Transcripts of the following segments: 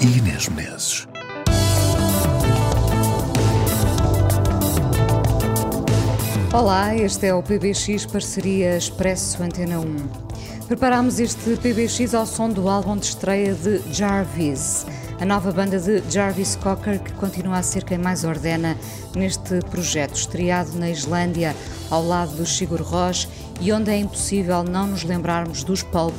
e Inês Menezes. Olá, este é o PBX Parceria Expresso Antena 1. Preparámos este PBX ao som do álbum de estreia de Jarvis, a nova banda de Jarvis Cocker que continua a ser quem mais ordena neste projeto, estreado na Islândia ao lado do Sigur Rós e onde é impossível não nos lembrarmos dos Pulp,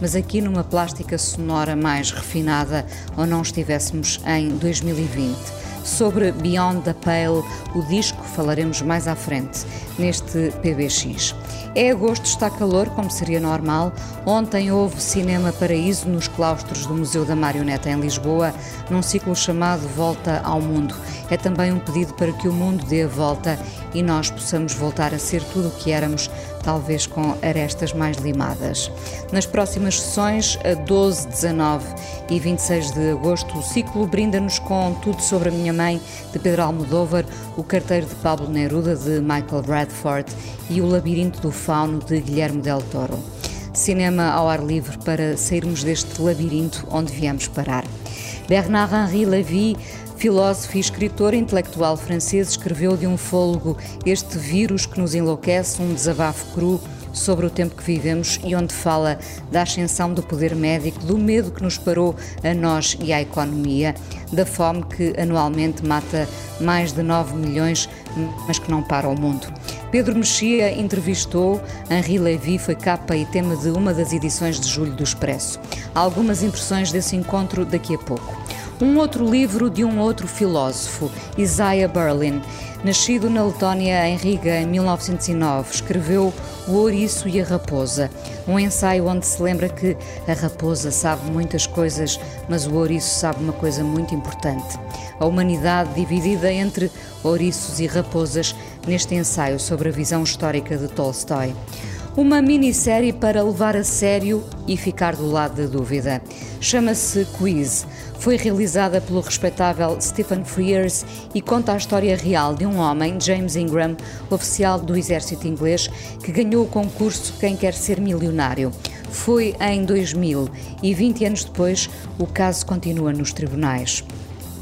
mas aqui numa plástica sonora mais refinada ou não estivéssemos em 2020. Sobre Beyond the Pale, o disco, falaremos mais à frente neste PBX. É agosto, está calor, como seria normal. Ontem houve Cinema Paraíso nos claustros do Museu da Marioneta em Lisboa, num ciclo chamado Volta ao Mundo. É também um pedido para que o mundo dê a volta e nós possamos voltar a ser tudo o que éramos, talvez com arestas mais limadas. Nas próximas sessões, a 12, 19 e 26 de agosto, o ciclo brinda-nos com Tudo sobre a Minha Mãe, de Pedro Almodóvar, O Carteiro de Pablo Neruda, de Michael Bradford e O Labirinto do Fauno, de Guilherme Del Toro. Cinema ao ar livre para sairmos deste labirinto onde viemos parar. Bernard-Henri Lévy Filósofo e escritor intelectual francês escreveu de um fôlego este vírus que nos enlouquece, um desabafo cru sobre o tempo que vivemos e onde fala da ascensão do poder médico, do medo que nos parou a nós e à economia, da fome que anualmente mata mais de 9 milhões, mas que não para o mundo. Pedro Mexia entrevistou Henri Lévy, foi capa e tema de uma das edições de julho do Expresso. Há algumas impressões desse encontro daqui a pouco. Um outro livro de um outro filósofo, Isaiah Berlin, nascido na Letónia, em Riga, em 1909, escreveu O Ouriço e a Raposa, um ensaio onde se lembra que a raposa sabe muitas coisas, mas o ouriço sabe uma coisa muito importante. A humanidade dividida entre ouriços e raposas neste ensaio sobre a visão histórica de Tolstói. Uma minissérie para levar a sério e ficar do lado da dúvida. Chama-se Quiz foi realizada pelo respeitável Stephen Frears e conta a história real de um homem, James Ingram, oficial do exército inglês, que ganhou o concurso Quem Quer Ser Milionário. Foi em 2000 e 20 anos depois o caso continua nos tribunais.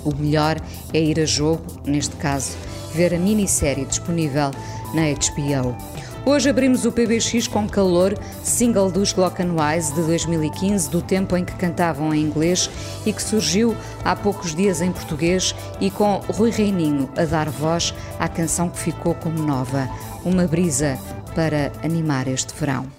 O melhor é ir a jogo, neste caso, ver a minissérie disponível na HBO. Hoje abrimos o PBX com Calor, single dos Glockenwise de 2015, do tempo em que cantavam em inglês e que surgiu há poucos dias em português e com Rui Reininho a dar voz à canção que ficou como nova, uma brisa para animar este verão.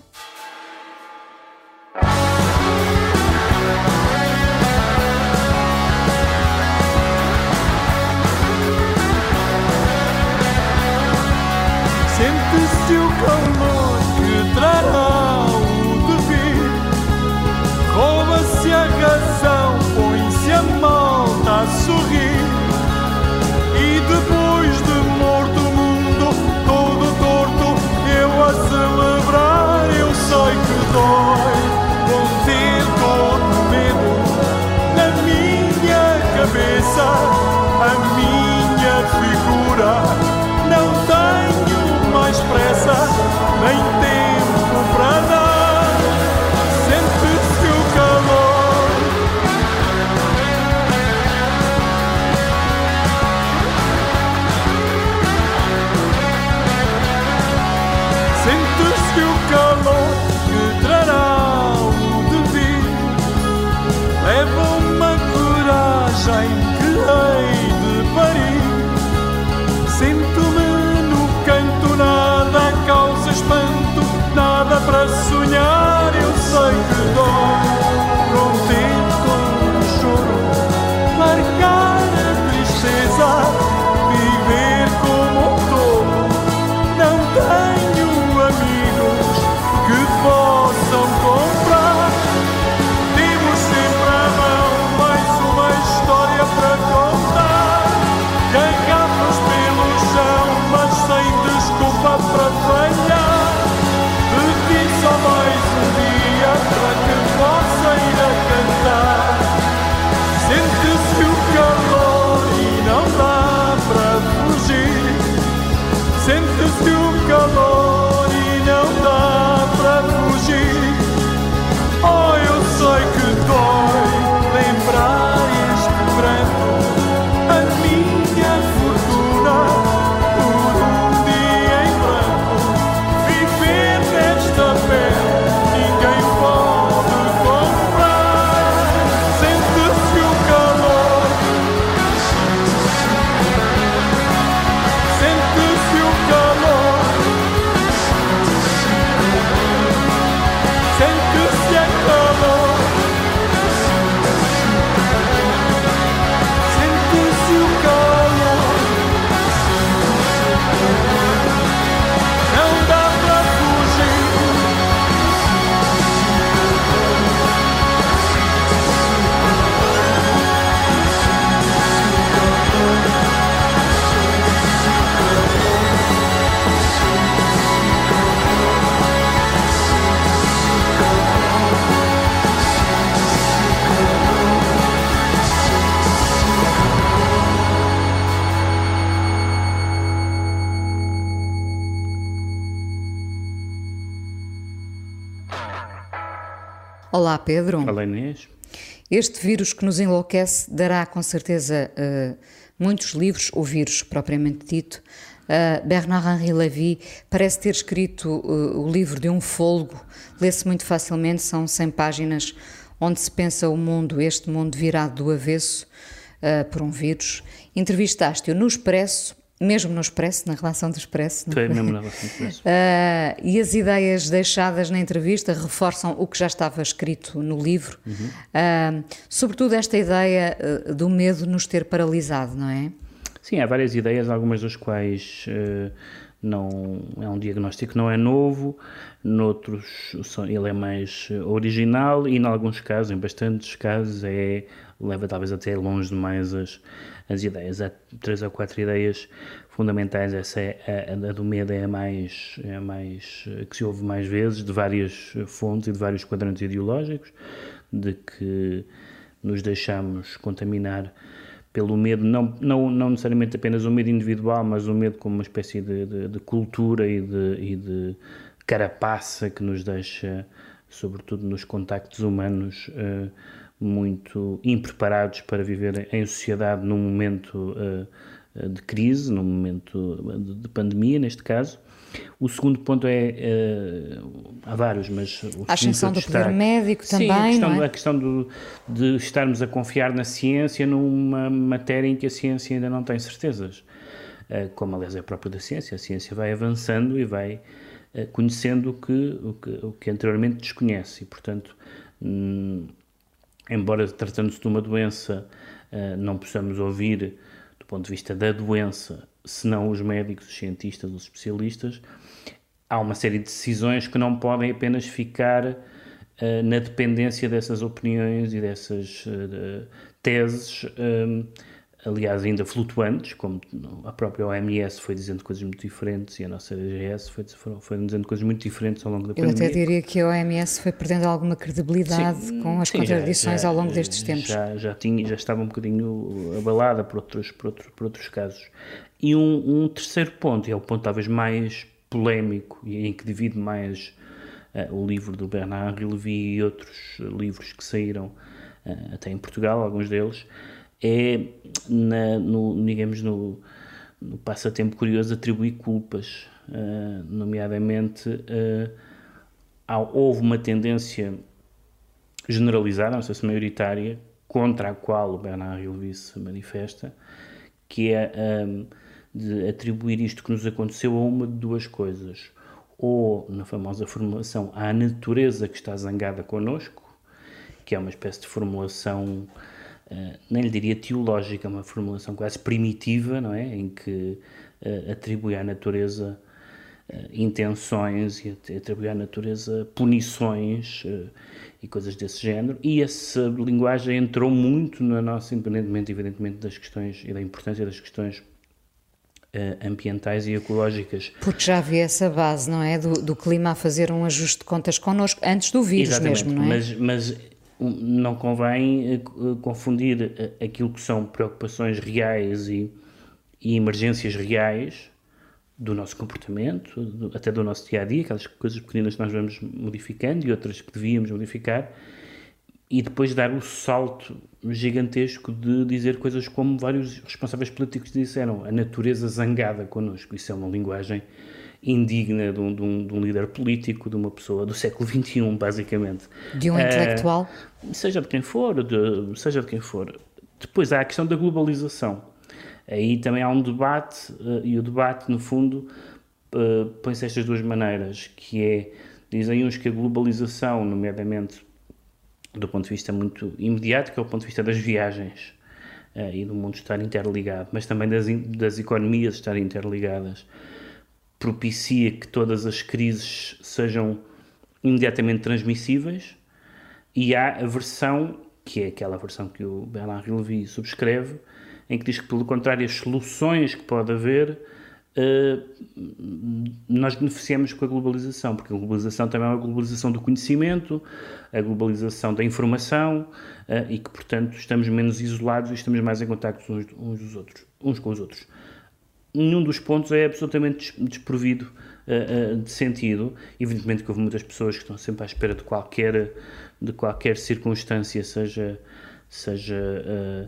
Olá, Pedro. Olá, Inês. Este vírus que nos enlouquece dará com certeza eh, muitos livros, ou vírus propriamente dito. Uh, Bernard-Henri Lévy parece ter escrito uh, o livro de um folgo, lê-se muito facilmente, são 100 páginas onde se pensa o mundo, este mundo virado do avesso uh, por um vírus. Entrevistaste-o no Expresso, mesmo no Expresso, na relação do Expresso. Foi foi? mesmo na relação do Expresso. Ah, e as ideias deixadas na entrevista reforçam o que já estava escrito no livro, Uhum. Ah, sobretudo esta ideia ah, do medo nos ter paralisado, não é? Sim, há várias ideias, algumas das quais eh, não é um diagnóstico não é novo, noutros são- ele é mais original e em alguns casos, em bastantes casos, é leva talvez até longe demais as, as ideias. Há três ou quatro ideias fundamentais, essa é a, a do medo é a mais, é a mais que se ouve mais vezes, de várias fontes e de vários quadrantes ideológicos, de que nos deixamos contaminar pelo medo, não, não, não necessariamente apenas o medo individual, mas o medo como uma espécie de, de, de cultura e de, e de carapaça que nos deixa, sobretudo nos contactos humanos, eh, muito impreparados para viver em sociedade num momento eh, de crise, num momento de, de pandemia, neste caso. O segundo ponto é, eh, há vários, mas... O A ascensão do poder médico Sim, também, a questão, não é? a questão do- de estarmos a confiar na ciência numa matéria em que a ciência ainda não tem certezas. Eh, Como, aliás, é próprio da ciência. A ciência vai avançando e vai eh, conhecendo o que, o que, o que anteriormente desconhece. E, portanto, hum, embora tratando-se de uma doença, eh, não possamos ouvir, do ponto de vista da doença, senão os médicos, os cientistas, os especialistas, há uma série de decisões que não podem apenas ficar eh, na dependência dessas opiniões e dessas eh, teses, aliás, ainda flutuantes, como a própria OMS foi dizendo coisas muito diferentes e a nossa DGS foi, foram dizendo coisas muito diferentes ao longo da Eu pandemia. até diria que a OMS foi perdendo alguma credibilidade Sim, com as sim, já- contradições já- ao longo destes tempos. Já, já, tinha, já estava um bocadinho abalada por outros, por outro- por outros casos. E um, um terceiro ponto, e é o ponto talvez mais polémico e em que divide mais eh, o livro do Bernard Lévy e outros livros que saíram eh, até em Portugal, alguns deles, é, na, no, digamos, no, no passatempo curioso atribuir culpas, eh, nomeadamente há- houve uma tendência generalizada, não sei se maioritária, contra a qual o Bernard Lévy se manifesta, que é hum, de atribuir isto que nos aconteceu a uma de duas coisas. Ou, na famosa formulação, à natureza que está zangada connosco, que é uma espécie de formulação, nem lhe diria teológica, uma formulação quase primitiva, não é? Em que eh, atribui à natureza eh, intenções e at- atribui à natureza punições eh, e coisas desse género. E essa linguagem entrou muito na nossa, independentemente, evidentemente, das questões e da importância das questões eh, ambientais e ecológicas. Porque já havia essa base, não é? Do, do clima a fazer um ajuste de contas connosco, antes do vírus Exatamente, mesmo, não é? mas, mas não convém eh, eh, confundir eh, aquilo que são preocupações reais e, e emergências reais do nosso comportamento, do, até do nosso dia a dia, aquelas coisas pequenas que nós vamos modificando e outras que devíamos modificar, e depois dar o salto gigantesco de dizer coisas como vários responsáveis políticos disseram: a natureza zangada connosco. Isso é uma linguagem indigna de um, de um, de um líder político, de uma pessoa do século XXI, basicamente. De um uh, intelectual? Seja de quem for, de, seja de quem for. Depois há a questão da globalização. Aí também há um debate, uh, e o debate, no fundo, uh, põe-se estas duas maneiras, que é, dizem uns que a globalização, nomeadamente do ponto de vista muito imediato, que é o ponto de vista das viagens e do mundo estar interligado, mas também das, das economias estarem interligadas, propicia que todas as crises sejam imediatamente transmissíveis e há a versão, que é aquela versão que o Bernard Levy subscreve, em que diz que, pelo contrário, as soluções que pode haver Uh, nós beneficiamos com a globalização, porque a globalização também é uma globalização do conhecimento, a globalização da informação uh, e que, portanto, estamos menos isolados e estamos mais em contato uns, uns, uns com os outros. Nenhum dos pontos é absolutamente desprovido uh, de sentido. Evidentemente que houve muitas pessoas que estão sempre à espera de qualquer, de qualquer circunstância, seja, seja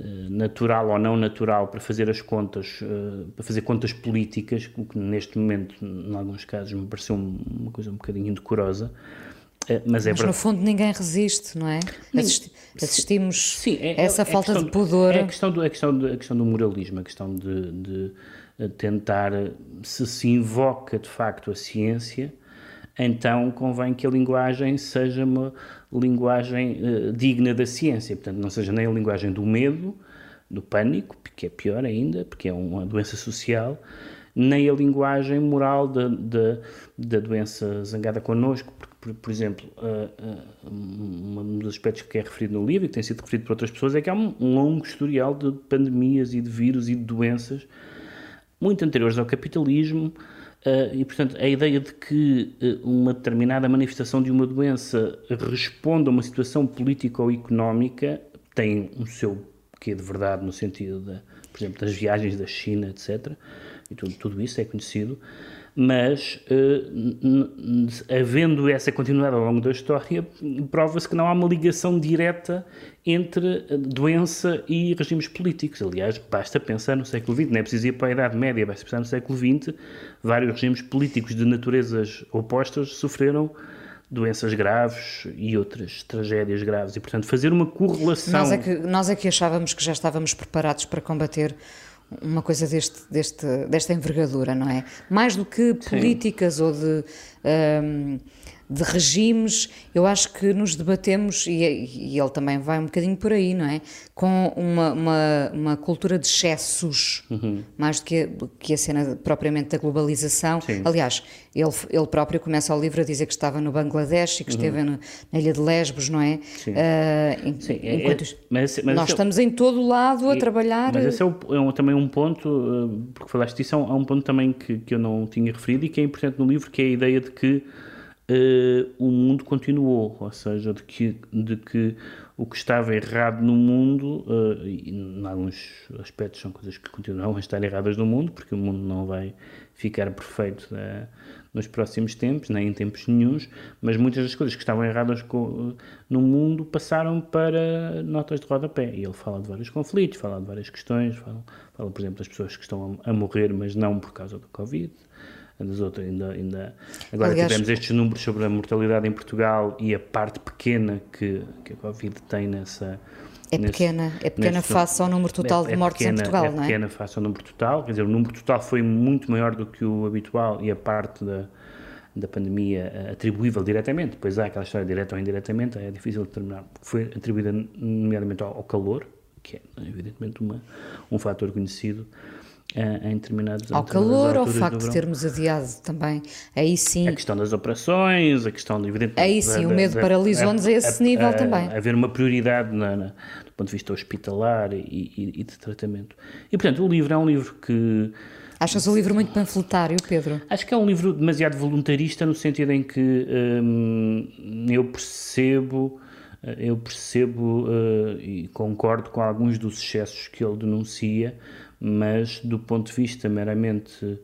eh, natural ou não natural para fazer as contas, eh, para fazer contas políticas, o que neste momento, em alguns casos, me pareceu uma coisa um bocadinho indecorosa. Eh, mas, é mas no fundo ninguém resiste, não é? Assisti assistimos sim, é, essa é, falta questão, de pudor. É a questão do, a questão do, a questão do moralismo, a questão de, de tentar, se se invoca de facto a ciência, então convém que a linguagem seja uma linguagem uh, digna da ciência, portanto, não seja nem a linguagem do medo, do pânico, que é pior ainda, porque é uma doença social, nem a linguagem moral da, da, da doença zangada connosco, porque, por, por exemplo, uh, uh, um dos aspectos que é referido no livro e que tem sido referido por outras pessoas é que há um, um longo historial de pandemias e de vírus e de doenças muito anteriores ao capitalismo, Uh, e, portanto, a ideia de que uh, uma determinada manifestação de uma doença responda a uma situação política ou económica tem um seu quê de verdade no sentido, de, por exemplo, das viagens da China, etc. E tudo, tudo isso é conhecido mas uh, havendo essa continuidade ao longo da história, prova-se que não há uma ligação direta entre doença e regimes políticos. Aliás, basta pensar no século XX, não é preciso ir para a Idade Média, basta pensar no século XX, vários regimes políticos de naturezas opostas sofreram doenças graves e outras tragédias graves. E, portanto, fazer uma correlação... Nós é que, nós é que achávamos que já estávamos preparados para combater uma coisa deste, deste, desta envergadura, não é? Mais do que políticas Sim. ou de. Um, de regimes, eu acho que nos debatemos, e, e, ele também vai um bocadinho por aí, não é? Com uma, uma, uma cultura de excessos, uhum. mais do que, a, que a cena propriamente da globalização. Sim. Aliás, ele, ele próprio começa o livro a dizer que estava no Bangladesh e que uhum. esteve no, na ilha de Lesbos, não é? Sim. Uh, Sim. Enquanto é, mas, mas nós é estamos é, em todo o lado a trabalhar. Mas esse é, o, é também um ponto, porque falaste disso, é um, é um ponto também que, que eu não tinha referido e que é importante no livro, que é a ideia de que uh, o mundo continuou, ou seja, de que, de que o que estava errado no mundo, uh, e em alguns aspectos são coisas que continuam a estar erradas no mundo, porque o mundo não vai ficar perfeito uh, nos próximos tempos, nem em tempos nenhums, mas muitas das coisas que estavam erradas com, no mundo passaram para notas de rodapé. E ele fala de vários conflitos, fala de várias questões, fala, fala por exemplo, das pessoas que estão a, a morrer, mas não por causa do Covid, ainda, ainda. Agora Aliás, tivemos estes números sobre a mortalidade em Portugal e a parte pequena que, que a Covid tem nessa é nesse, pequena, é pequena nesse, face ao número total é, de mortes pequena, em Portugal, é não é? É pequena face ao número total, quer dizer, o número total foi muito maior do que o habitual e a parte da, da pandemia eh, atribuível diretamente, depois há aquela história direta ou indiretamente, é difícil determinar, foi atribuída nomeadamente ao, ao calor, que é evidentemente uma, um fator conhecido, em determinados Ao calor, ao facto de termos adiado também, aí sim. A questão das operações, a questão, evidentemente. Aí sim, da, o medo paralisou-nos a, a, esse nível a, também. Haver uma prioridade na, na, do ponto de vista hospitalar e, e, e, de tratamento. E, portanto, o livro é um livro que. Achas o livro muito panfletário, Pedro? Acho que é um livro demasiado voluntarista, no sentido em que hum, eu percebo. Eu percebo uh, e concordo com alguns dos excessos que ele denuncia, mas do ponto de vista meramente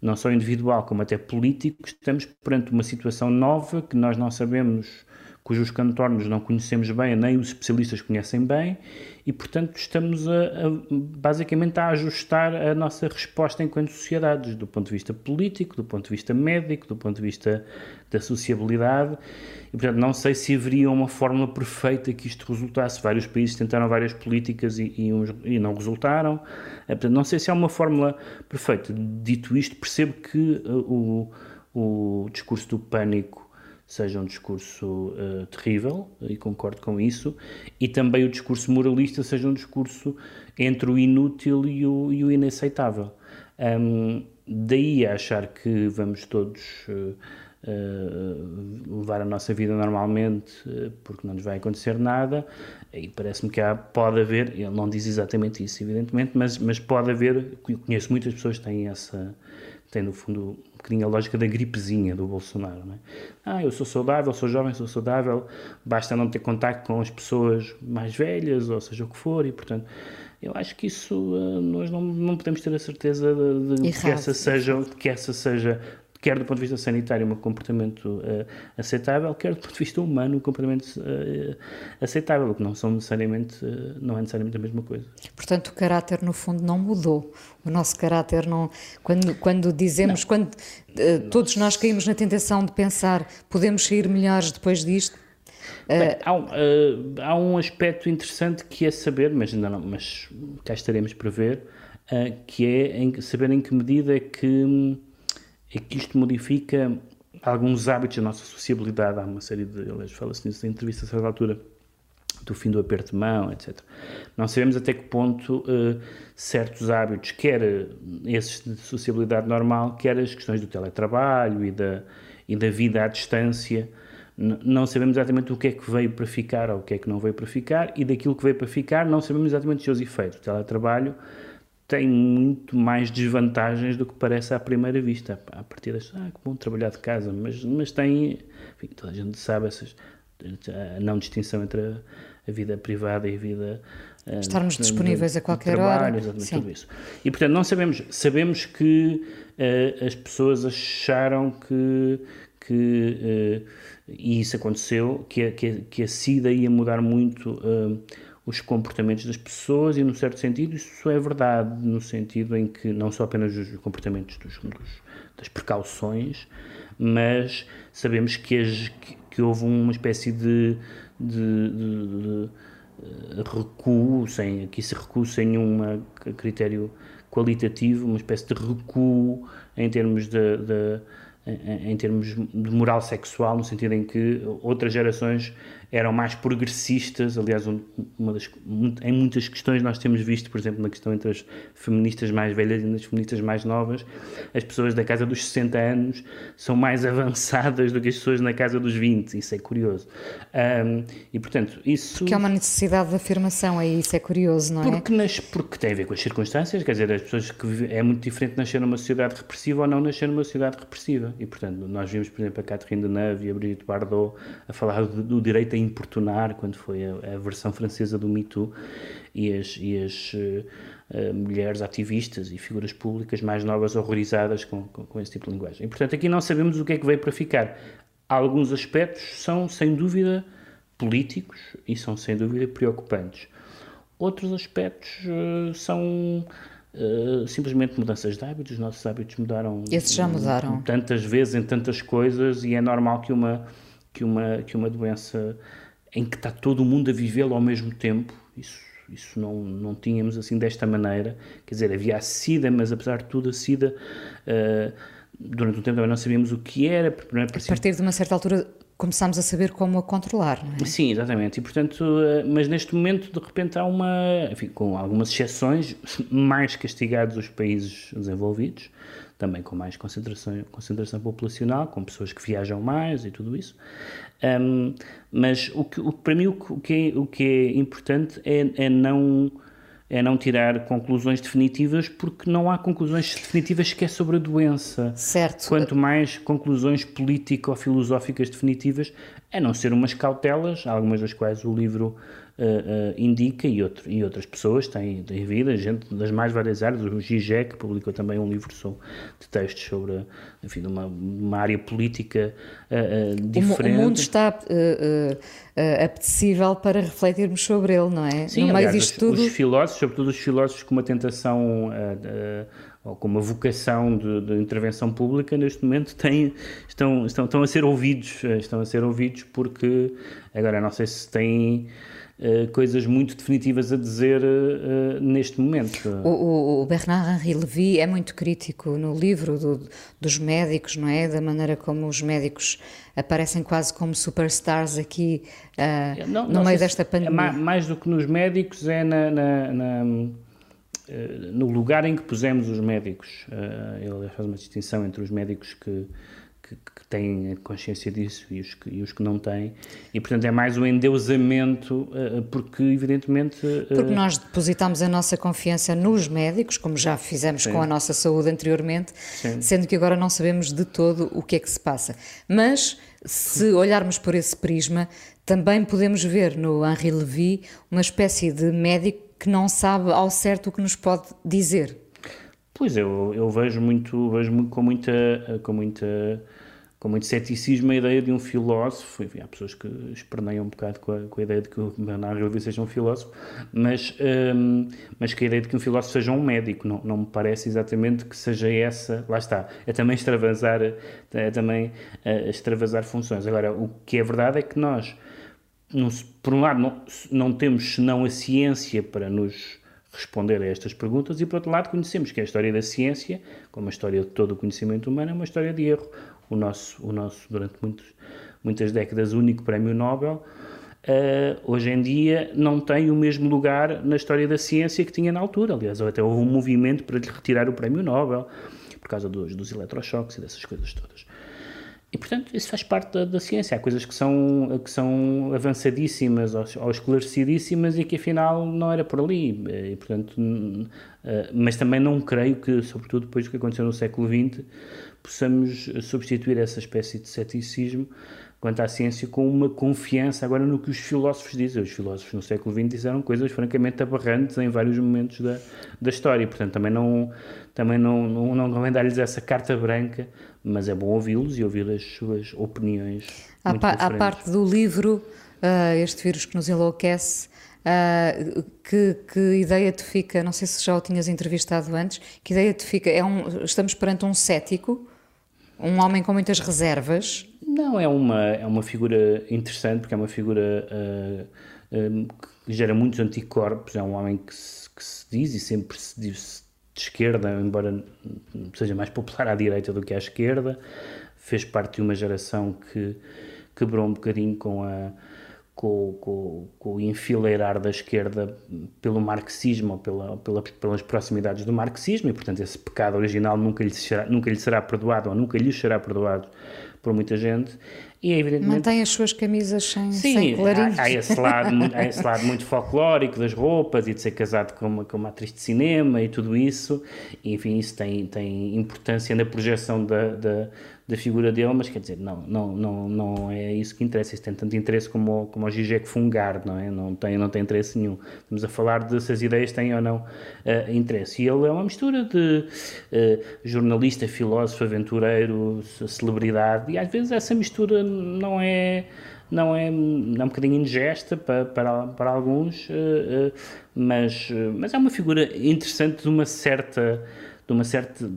não só individual como até político, estamos perante uma situação nova que nós não sabemos cujos contornos não conhecemos bem, nem os especialistas conhecem bem, e portanto estamos a, a, basicamente a ajustar a nossa resposta enquanto sociedades, do ponto de vista político, do ponto de vista médico, do ponto de vista da sociabilidade, e portanto não sei se haveria uma fórmula perfeita que isto resultasse. Vários países tentaram várias políticas e, e, uns, e não resultaram, é, portanto não sei se há uma fórmula perfeita. Dito isto, percebo que uh, o, o discurso do pânico seja um discurso uh, terrível, e concordo com isso, e também o discurso moralista seja um discurso entre o inútil e o, e o inaceitável. Um, daí a achar que vamos todos uh, uh, levar a nossa vida normalmente, porque não nos vai acontecer nada, e parece-me que há, pode haver, ele não diz exatamente isso, evidentemente, mas, mas pode haver, conheço muitas pessoas que têm essa, têm no fundo bocadinho a lógica da gripezinha do Bolsonaro. Não é? Ah, eu sou saudável, sou jovem, sou saudável, basta não ter contato com as pessoas mais velhas, ou seja o que for, e portanto. Eu acho que isso uh, nós não, não podemos ter a certeza de, de que, essa seja, que essa seja quer do ponto de vista sanitário, um comportamento uh, aceitável, quer do ponto de vista humano, um comportamento uh, aceitável, que não são necessariamente, uh, não é necessariamente a mesma coisa. Portanto, o caráter, no fundo, não mudou. O nosso caráter não. Quando, quando dizemos, não. quando todos nós caímos na tentação de pensar podemos sair melhores depois disto. Bem, há, um, há, um, aspecto interessante que é saber, mas ainda não, mas cá estaremos para ver, que é em, saber em que medida é que hum, é que isto modifica alguns hábitos da nossa sociabilidade. Há uma série de, aliás, fala-se nisso em entrevistas a certa altura, do fim do aperto de mão, etc. Não sabemos até que ponto uh, certos hábitos, quer esses de sociabilidade normal, quer as questões do teletrabalho e da, e da vida à distância, não sabemos exatamente o que é que veio para ficar ou o que é que não veio para ficar, e daquilo que veio para ficar não sabemos exatamente os seus efeitos. O teletrabalho tem muito mais desvantagens do que parece à primeira vista. A partir das ah, que bom trabalhar de casa, mas, mas tem, enfim, toda a gente sabe essas, a não distinção entre a, a vida privada e a vida. Ah, Estarmos disponíveis a qualquer trabalho, hora. Exatamente, Sim. tudo isso. E portanto, não sabemos, sabemos que uh, as pessoas acharam que. que uh, e isso aconteceu, que a, que a, que a SIDA ia mudar muito uh, os comportamentos das pessoas e, num certo sentido, isso é verdade, no sentido em que não só apenas os comportamentos dos, dos, das precauções, mas sabemos que, as, que, que houve uma espécie de, de, de, de eh, recuo, sem, aqui se recuo sem um critério qualitativo, uma espécie de recuo em termos de, de em termos de moral sexual, no sentido em que outras gerações eram mais progressistas. Aliás, uma das, em muitas questões nós temos visto, por exemplo, na questão entre as feministas mais velhas e as feministas mais novas, as pessoas da casa dos 60 anos são mais avançadas do que as pessoas na casa dos 20. Isso é curioso. Um, e, portanto, isso... Porque há uma necessidade de afirmação aí, isso é curioso, não é? Porque, nas, porque tem a ver com as circunstâncias, quer dizer, as pessoas que vivem, é muito diferente nascer numa sociedade repressiva ou não nascer numa sociedade repressiva. E, portanto, nós vimos, por exemplo, a Catherine Deneuve e a Brigitte Bardot a falar do, do direito importunar, quando foi a, a versão francesa do Me Too, e as, e as uh, mulheres ativistas e figuras públicas mais novas horrorizadas com, com, com esse tipo de linguagem. E, portanto, aqui não sabemos o que é que veio para ficar. Alguns aspectos são, sem dúvida, políticos e são, sem dúvida, preocupantes. Outros aspectos uh, são uh, simplesmente mudanças de hábitos. Os nossos hábitos mudaram. Esses já mudaram. Tantas vezes, em tantas coisas, e é normal que uma, que uma, que uma doença em que está todo o mundo a vivê-lo ao mesmo tempo. Isso, isso não, não tínhamos assim desta maneira. Quer dizer, havia a SIDA, mas apesar de tudo, a SIDA, uh, durante um tempo também não sabíamos o que era. A partir de uma certa altura começámos a saber como a controlar, não é? Sim, exatamente. E portanto, uh, mas neste momento, de repente, há uma, enfim, com algumas exceções, mais castigados os países desenvolvidos, também com mais concentração, concentração populacional, com pessoas que viajam mais e tudo isso. Um, mas o que, o, para mim o que, é, o que é importante é, é, não, é não tirar conclusões definitivas, porque não há conclusões definitivas sequer sobre a doença. Certo. Quanto mais conclusões político-filosóficas definitivas, a não ser umas cautelas, algumas das quais o livro uh, indica e, outro, e outras pessoas têm, têm vida, gente das mais várias áreas. O Gigé, publicou também um livro de textos sobre enfim, uma, uma área política diferente. O, mundo está apetecível para refletirmos sobre ele, não é? Sim, no aliás, os, tudo... os filósofos, sobretudo os filósofos com uma tentação ou com uma vocação de, de, intervenção pública, neste momento têm, estão, estão, estão a ser ouvidos, estão a ser ouvidos porque, agora não sei se têm uh, coisas muito definitivas a dizer uh, neste momento. O, o, Bernard-Henri Lévy é muito crítico no livro do, dos médicos, não é? Da maneira como os médicos aparecem quase como superstars aqui não, no não meio desta pandemia. É mais do que nos médicos é na, na, na eh, no lugar em que pusemos os médicos. Eh, ele faz uma distinção entre os médicos que, que, que têm consciência disso e os, que, e os que não têm. E, portanto, é mais um endeusamento, eh, porque, evidentemente. Porque nós depositamos a nossa confiança nos médicos, como já fizemos sim. com a nossa saúde anteriormente, sim. sendo que agora não sabemos de todo o que é que se passa. Mas, se olharmos por esse prisma, também podemos ver no Henri Levy uma espécie de médico que não sabe ao certo o que nos pode dizer. Pois eu, eu vejo muito, vejo com muita, com muita, com muito ceticismo a ideia de um filósofo. Enfim, há pessoas que esperneiam um bocado com a, com a ideia de que o Bernardo Levy seja um filósofo, mas, um, mas que a ideia de que um filósofo seja um médico não, não me parece exatamente que seja essa. Lá está, é também extravasar, é também uh, extravasar funções. Agora, o que é verdade é que nós por um lado, não, não temos senão a ciência para nos responder a estas perguntas e, por outro lado, conhecemos que a história da ciência, como a história de todo o conhecimento humano, é uma história de erro. O nosso, o nosso durante muitos, muitas décadas, único prémio Nobel, uh, hoje em dia não tem o mesmo lugar na história da ciência que tinha na altura. Aliás, até houve um movimento para lhe retirar o prémio Nobel, por causa dos, dos eletrochoques e dessas coisas todas. E, portanto, isso faz parte da, da, ciência. Há coisas que são, que são avançadíssimas ou, ou, esclarecidíssimas e que, afinal, não era por ali. E, portanto, eh, mas também não creio que, sobretudo depois do que aconteceu no século XX, possamos substituir essa espécie de ceticismo quanto à ciência com uma confiança agora no que os filósofos dizem. Os filósofos no século XX disseram coisas francamente aberrantes em vários momentos da, da história. Portanto, também não, também não, não, não convém dar-lhes essa carta branca mas é bom ouvi-los e ouvir as suas opiniões. À, pa à parte do livro, uh, Este Vírus que nos enlouquece, uh, que, que, ideia te fica? Não sei se já o tinhas entrevistado antes. Que ideia te fica? É um, estamos perante um cético, um homem com muitas reservas? Não, é uma, é uma figura interessante, porque é uma figura uh, que gera muitos anticorpos. É um homem que se, que se diz e sempre se diz de esquerda, embora seja mais popular à direita do que à esquerda, fez parte de uma geração que quebrou um bocadinho com a com, com, com, o enfileirar da esquerda pelo marxismo ou pela, pela, pelas proximidades do marxismo e, portanto, esse pecado original nunca lhe, será, nunca lhe será perdoado ou nunca lhe será perdoado por muita gente. E evidentemente... Mantém as suas camisas sem, Sim, sem clarinhos. Há, há, esse lado, há esse lado muito folclórico das roupas e de ser casado com uma, com uma atriz de cinema e tudo isso. E, enfim, isso tem, tem importância na projeção da, da, da figura dele, mas quer dizer, não, não, não, não é isso que interessa. Isso tem tanto interesse como, como o Zizek Fungar, não é? Não tem, não tem interesse nenhum. Estamos a falar de se as ideias têm ou não uh, interesse. E ele é uma mistura de uh, jornalista, filósofo, aventureiro, celebridade, e às vezes essa mistura não é não é, é um bocadinho ingesta para, para, para alguns, uh, mas, mas é uma figura interessante de uma certa de uma certa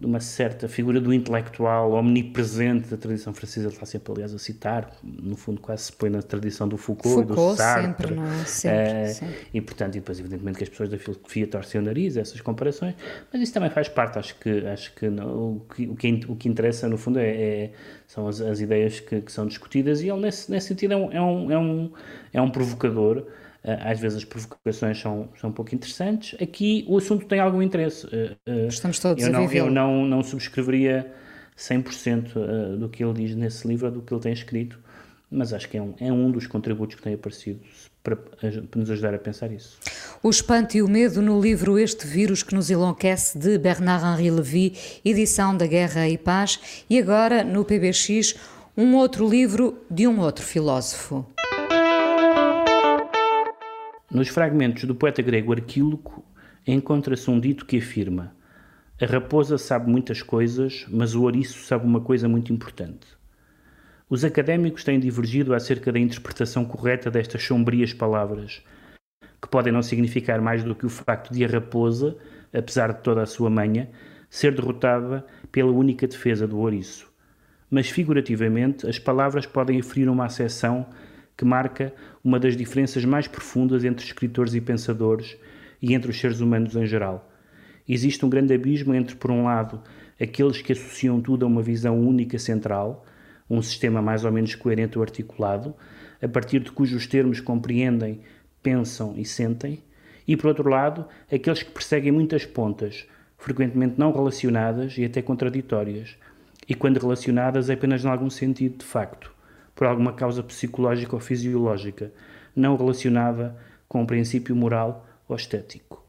de uma certa figura do intelectual omnipresente da tradição francesa, ele está sempre, aliás, a citar, no fundo quase se põe na tradição do Foucault, Foucault do Sartre. sempre, não é? Sempre, é, sempre. E, portanto, e depois, evidentemente, que as pessoas da filosofia torcem o nariz, essas comparações, mas isso também faz parte, acho que, acho que, não, o, que o, que o que interessa, no fundo, é, é são as, as ideias que, que, são discutidas, e ele, nesse, nesse sentido, é um, é um, é um, é um provocador, às vezes as provocações são, são um pouco interessantes. Aqui o assunto tem algum interesse. Ah, ah, Estamos todos eu não, a viver. Eu não, não subscreveria 100% do que ele diz nesse livro, do que ele tem escrito, mas acho que é um, é um dos contributos que tem aparecido para, para nos ajudar a pensar isso. O espanto e o medo no livro Este Vírus que nos enlouquece, de Bernard-Henri Lévy, edição da Guerra e Paz, e agora no PBX, um outro livro de um outro filósofo. Nos fragmentos do poeta grego Arquíloco encontra-se um dito que afirma: A raposa sabe muitas coisas, mas o ouriço sabe uma coisa muito importante. Os académicos têm divergido acerca da interpretação correta destas sombrias palavras, que podem não significar mais do que o facto de a raposa, apesar de toda a sua manha, ser derrotada pela única defesa do ouriço. Mas figurativamente, as palavras podem aferir uma acessão que marca uma das diferenças mais profundas entre escritores e pensadores e entre os seres humanos em geral. Existe um grande abismo entre, por um lado, aqueles que associam tudo a uma visão única central, um sistema mais ou menos coerente ou articulado, a partir de cujos termos compreendem, pensam e sentem, e, por outro lado, aqueles que perseguem muitas pontas, frequentemente não relacionadas e até contraditórias, e quando relacionadas apenas em algum sentido de facto, por alguma causa psicológica ou fisiológica, não relacionada com um princípio moral ou estético.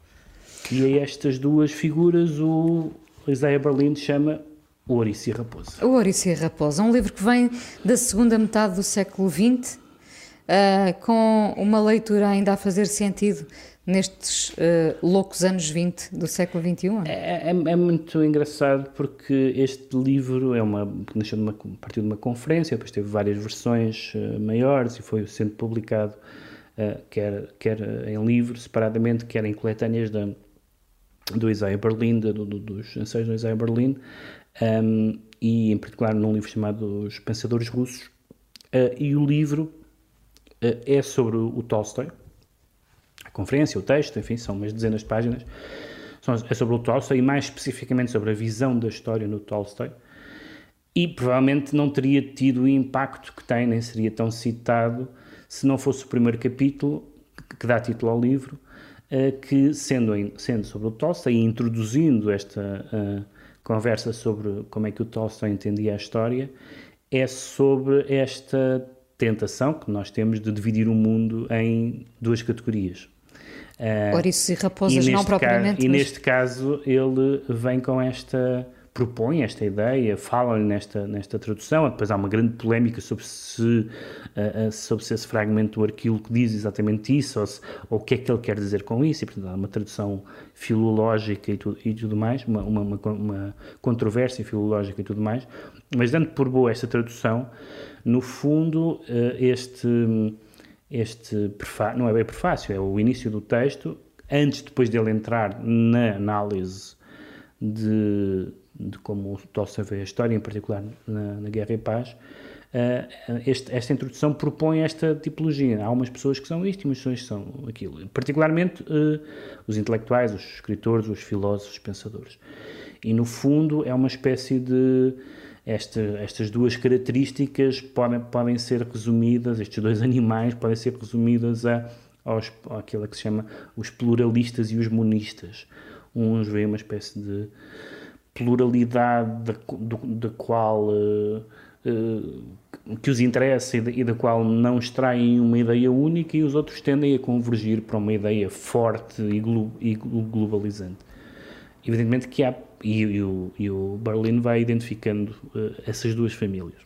E a estas duas figuras o Isaiah Berlin chama O Ouriço e a Raposa. O Ouriço e a Raposa, um livro que vem da segunda metade do século XX, uh, com uma leitura ainda a fazer sentido nestes uh, loucos anos 20 do século XXI? É, é, é, muito engraçado porque este livro é uma, nasceu de uma, partiu de uma conferência, depois teve várias versões uh, maiores e foi sendo publicado uh, quer, quer em livro separadamente, quer em coletâneas da, do Isaiah Berlin, do, do, dos ensaios do Isaiah Berlin, um, e em particular num livro chamado Os Pensadores Russos. e o livro é sobre o Tolstói, a conferência, o texto, enfim, são umas dezenas de páginas, é sobre o Tolstói e mais especificamente sobre a visão da história no Tolstói. E provavelmente não teria tido o impacto que tem, nem seria tão citado, se não fosse o primeiro capítulo, que dá título ao livro, eh, que, sendo, sendo sobre o Tolstói e introduzindo esta uh, conversa sobre como é que o Tolstói entendia a história, é sobre esta tentação que nós temos de dividir o mundo em duas categorias. Uh, Ouriços e raposas e não propriamente. Caso, e neste caso ele vem com esta propõe esta ideia, fala-lhe nesta, nesta tradução, depois há uma grande polémica sobre se, uh, sobre se esse fragmento do arquilo diz exatamente isso, ou, se, ou, o que é que ele quer dizer com isso, e portanto há uma tradução filológica e, tu, e tudo mais, uma, uma, uma, uma, controvérsia filológica e tudo mais, mas dando por boa esta tradução, no fundo uh, este este prefácio, não é bem prefácio, é o início do texto, antes depois dele entrar na análise de, de como o Tolstói vê a história, em particular na, na Guerra e Paz, uh, este, esta introdução propõe esta tipologia. Há umas pessoas que são isto e umas pessoas que são aquilo. Particularmente uh, os intelectuais, os escritores, os filósofos, os pensadores. E, no fundo, é uma espécie de esta, estas duas características podem, podem ser resumidas, estes dois animais podem ser resumidas a, aos, àquilo que se chama os pluralistas e os monistas. Uns veem uma espécie de pluralidade da, da qual uh, uh, que os interessa e da, qual não extraem uma ideia única e os outros tendem a convergir para uma ideia forte e, e globalizante. Evidentemente que há e, e, o, e o Berlin vai identificando uh, essas duas famílias.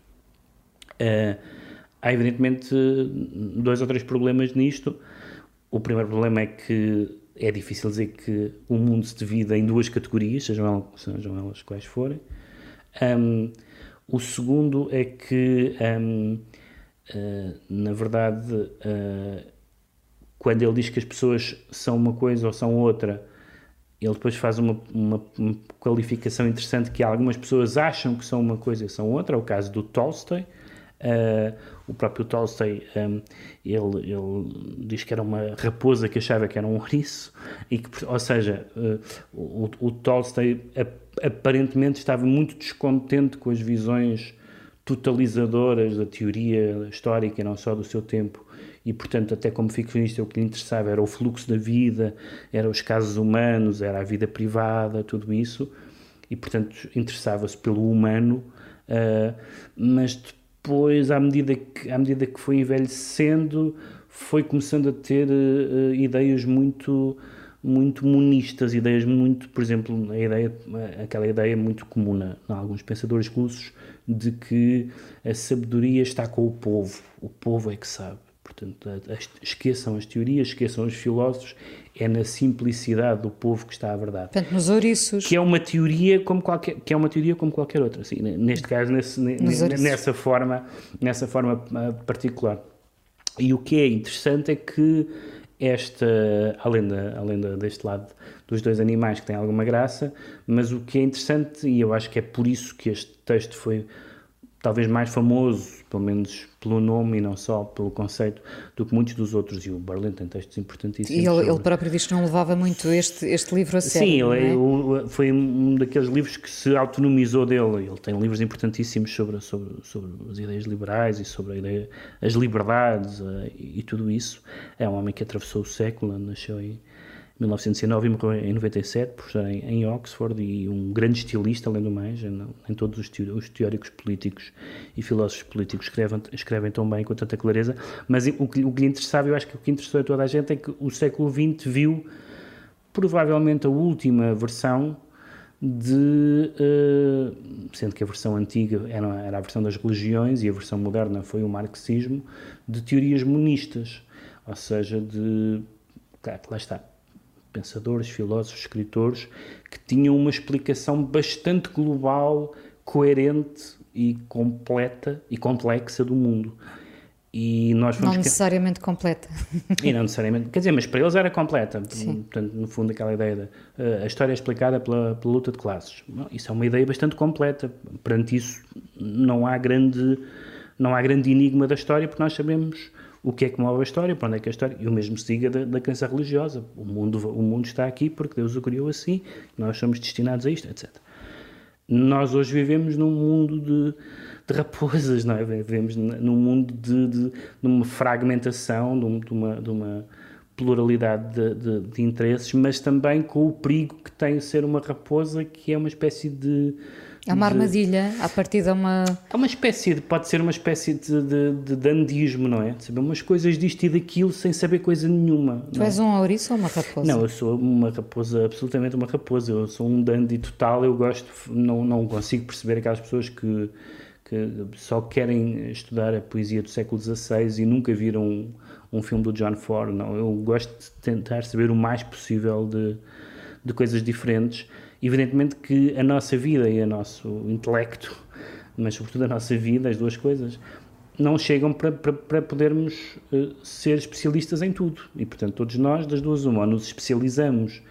Uh, há evidentemente dois ou três problemas nisto. O primeiro problema é que é difícil dizer que o mundo se divide em duas categorias, sejam, sejam elas quais forem. Um, o segundo é que, um, uh, eh, na verdade, quando ele diz que as pessoas são uma coisa ou são outra, ele depois faz uma, uma, uma, qualificação interessante que algumas pessoas acham que são uma coisa e são outra, é o caso do Tolstói. Uh, o próprio Tolstói, um, ele, ele, diz que era uma raposa que achava que era um ouriço, e que, ou seja, uh, o, o Tolstói aparentemente estava muito descontente com as visões totalizadoras da teoria histórica, não só do seu tempo, e, portanto, até como ficcionista, o que lhe interessava era o fluxo da vida, eram os casos humanos, era a vida privada, tudo isso, e, portanto, interessava-se pelo humano, uh, mas depois, à medida, que, à medida que foi envelhecendo, foi começando a ter uh, ideias muito muito monistas, ideias muito, por exemplo, a ideia, aquela ideia muito comum em alguns pensadores russos de que a sabedoria está com o povo, o povo é que sabe. Portanto, esqueçam as teorias, esqueçam os filósofos, é na simplicidade do povo que está a verdade. Portanto, nos ouriços. Que é uma teoria como qualquer, que é uma teoria como qualquer outra, assim, ne- neste caso, nesse, nessa forma, nessa forma ah, particular. E o que é interessante é que esta, além, da, além da, deste lado dos dois animais que têm alguma graça, mas o que é interessante, e eu acho que é por isso que este texto foi talvez mais famoso, pelo menos pelo nome e não só pelo conceito, do que muitos dos outros, e o Berlin tem textos importantíssimos. E ele, sobre- ele próprio diz que não levava muito este, este livro a sério. Sim, ele é? o- foi um daqueles livros que se autonomizou dele. Ele tem livros importantíssimos sobre, sobre, sobre as ideias liberais e sobre a ideia, as liberdades eh, e, tudo isso. É um homem que atravessou o século, nasceu em 1909 e morreu em 97, professor em, em Oxford e um grande estilista, além do mais. Em, todos os, os teóricos políticos e filósofos políticos escrevem, escrevem tão bem com tanta clareza. Mas o que, o que lhe interessava, eu acho que o que interessou a toda a gente é que o século XX viu provavelmente a última versão de eh, sendo que a versão antiga era, era a versão das religiões e a versão moderna foi o marxismo de teorias monistas ou seja de cá, lá está pensadores, filósofos, escritores que tinham uma explicação bastante global, coerente e completa e complexa do mundo. E nós Não necessariamente completa. e não necessariamente, quer dizer, mas para eles era completa. Sim. Portanto, no fundo, aquela ideia de eh, a história é explicada pela, pela luta de classes. Isso é uma ideia bastante completa. Perante isso, não há grande, não há grande enigma da história, porque nós sabemos o que é que move a história, para onde é que a história, e o mesmo se diga da, da crença religiosa. O mundo, o mundo está aqui porque Deus o criou assim, nós somos destinados a isto, etc. Nós hoje vivemos num mundo de, de raposas, não é? Vivemos num mundo de, de, de uma fragmentação, de, um- uma, de uma pluralidade de, de- de interesses, mas também com o perigo que tem ser uma raposa, que é uma espécie de. É uma de- armadilha, a partir de uma. é uma espécie de, pode ser uma espécie de, de, de dandismo, não é? De saber umas coisas disto e daquilo sem saber coisa nenhuma. Tu não é? és um ouriço ou uma raposa? Não, eu sou uma raposa, absolutamente uma raposa. Eu sou um dandy total. Eu gosto, não, não consigo perceber aquelas pessoas que, que só querem estudar a poesia do século XVI e nunca viram um, um filme do John Ford. Não, eu gosto de tentar saber o mais possível de, de coisas diferentes. Evidentemente que a nossa vida e o nosso intelecto, mas sobretudo a nossa vida, as duas coisas, não chegam para, para, para podermos eh, ser especialistas em tudo. E, portanto, todos nós, das duas, uma, ou nos especializamos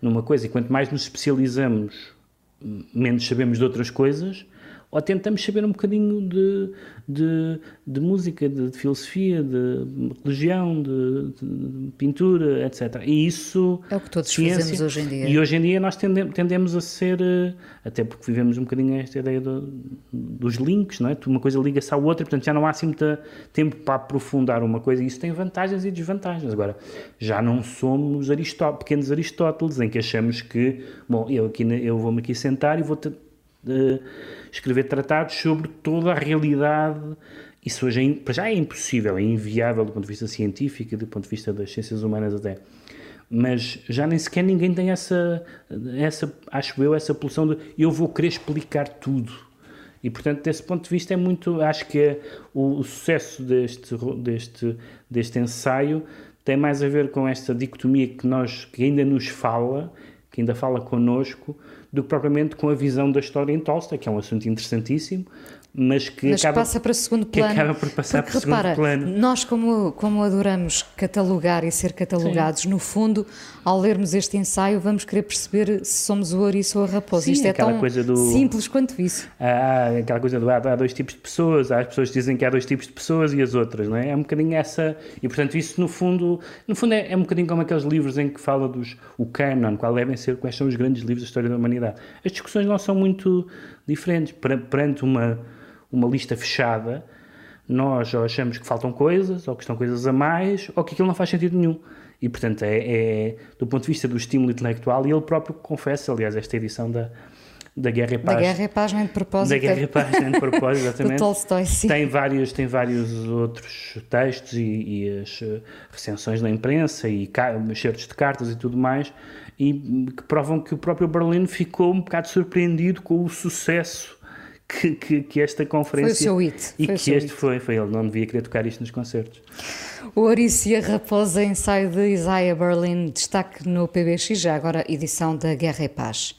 numa coisa e quanto mais nos especializamos, menos sabemos de outras coisas, ou tentamos saber um bocadinho de, de, de música, de, de filosofia, de religião, de, de pintura, etc. E isso. É o que todos ciência, fazemos hoje em dia. E hoje em dia nós tendemos, tendemos a ser, eh, até porque vivemos um bocadinho esta ideia do- dos links, não é? Uma coisa liga-se à outra, portanto já não há assim muito tempo para aprofundar uma coisa e isso tem vantagens e desvantagens. Agora, já não somos Aristó pequenos Aristóteles em que achamos que, bom, eu, aqui, eu vou-me aqui sentar e vou eh, escrever tratados sobre toda a realidade. Isso hoje é, já é impossível, é inviável do ponto de vista científico e do ponto de vista das ciências humanas até mas já nem sequer ninguém tem essa, essa acho eu, essa pulsão de eu vou querer explicar tudo. E, portanto, desse ponto de vista é muito, acho que é o, o sucesso deste, deste, deste ensaio tem mais a ver com esta dicotomia que nós, que ainda nos fala, que ainda fala connosco, do que propriamente com a visão da história em Tolstói, que é um assunto interessantíssimo, mas que Mas acaba, passa para segundo que plano. acaba por passar Porque, para segundo repara, plano. Nós, como, como adoramos catalogar e ser catalogados, no fundo, ao lermos este ensaio, vamos querer perceber se somos o ouriço ou a raposa. Sim, Isto é tão coisa do- simples quanto isso. há aquela coisa do há, há dois tipos de pessoas, há as pessoas que dizem que há dois tipos de pessoas e as outras, não é? É um bocadinho essa, e portanto isso no fundo, no fundo é, é um bocadinho como aqueles livros em que fala dos, o canon, qual devem ser, quais são os grandes livros da história da humanidade. As discussões não são muito diferentes, Per- perante uma, uma lista fechada, nós ou achamos que faltam coisas, ou que estão coisas a mais, ou que aquilo não faz sentido nenhum. E, portanto, é, é do ponto de vista do estímulo intelectual, e ele próprio confessa, aliás, esta edição da, da Guerra e Da Paz. guerra e paz, nem de propósito. Da Guerra e Paz, nem de propósito, exatamente. Tolstói, sim. Tem vários, tem vários outros textos e, e as recensões da imprensa e certos de cartas e tudo mais, e que provam que o próprio Berlim ficou um bocado surpreendido com o sucesso que, que, que esta conferência. Foi o seu hit. E que este foi, foi. Ele não devia querer tocar isto nos concertos. O Ouriço e a Raposa, ensaio de Isaiah Berlin, destaque no PBX, já agora edição da Guerra e Paz.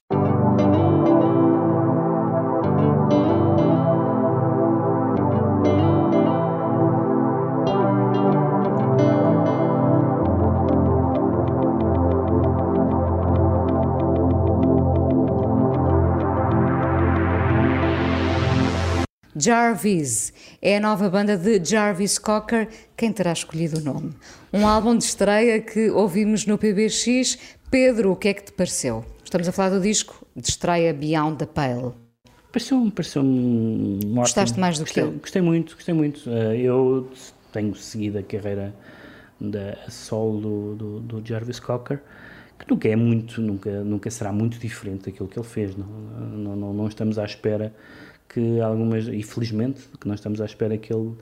Jarvis é a nova banda de Jarvis Cocker. Quem terá escolhido o nome? Um álbum de estreia que ouvimos no PBX. Pedro, o que é que te pareceu? Estamos a falar do disco de estreia Beyond the Pale. Pareceu-me pareceu um Gostaste mais do gostei, que eu? Gostei muito, gostei muito. Uh, eu tenho seguido a carreira da solo do, do, do, Jarvis Cocker, que nunca é muito, nunca, nunca será muito diferente daquilo que ele fez. Não, não, não, não estamos à espera que algumas, e felizmente, que nós estamos à espera que ele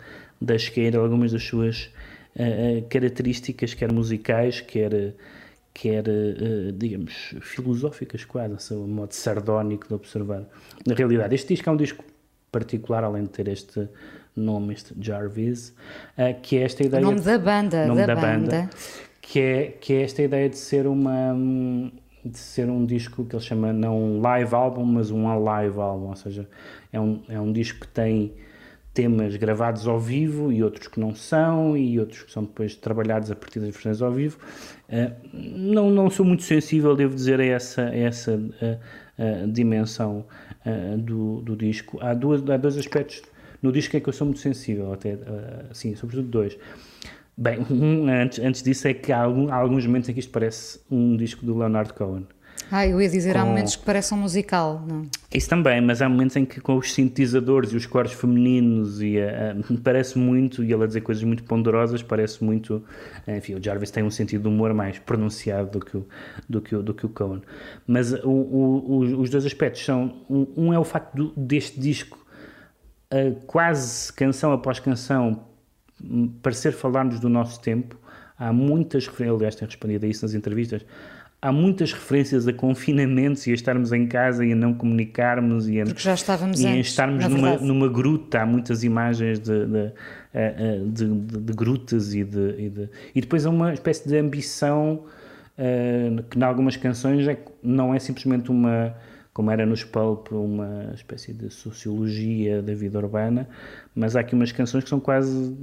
deixe cair algumas das suas uh, características, quer musicais, quer, quer uh, digamos, filosóficas quase, um modo sardónico de observar. Na realidade, este disco é um disco particular, além de ter este nome, este Jarvis, uh, que é esta ideia... O nome da banda, nome da, da banda. banda. Que é, que é esta ideia de ser uma de ser um disco que ele chama não um live album, mas um alive album, ou seja, é um, é um disco que tem temas gravados ao vivo e outros que não são, e outros que são depois trabalhados a partir das versões ao vivo. Uh, não, não sou muito sensível, devo dizer, a essa, a essa uh, uh, dimensão do, do disco. Há, duas, há dois aspectos no disco que eu sou muito sensível, até, assim, sobretudo dois. Bem, um, antes, antes disso é que há, algum, há, alguns momentos em que isto parece um disco do Leonard Cohen. Ah, eu ia dizer, com... há momentos que parece um musical, não? Isso também, mas há momentos em que com os sintetizadores e os cores femininos e uh, parece muito, e ele a dizer coisas muito ponderosas, parece muito, enfim, o Jarvis tem um sentido de humor mais pronunciado do que o, do que o, do que o Cohen. Mas o, o, os dois aspectos são, um, um é o facto do, deste disco, uh, quase canção após canção, parecer falarmos do nosso tempo, há muitas referências, aliás, tenho respondido a isso nas entrevistas, há muitas referências a confinamentos e a estarmos em casa e a não comunicarmos e a, Porque já estávamos e a antes, estarmos numa, numa gruta, há muitas imagens de, de, de, de, de grutas e, de, e, de, e depois há uma espécie de ambição uh, que em algumas canções é, não é simplesmente uma como era nos Pulp, uma espécie de sociologia da vida urbana, mas há aqui umas canções que são quase.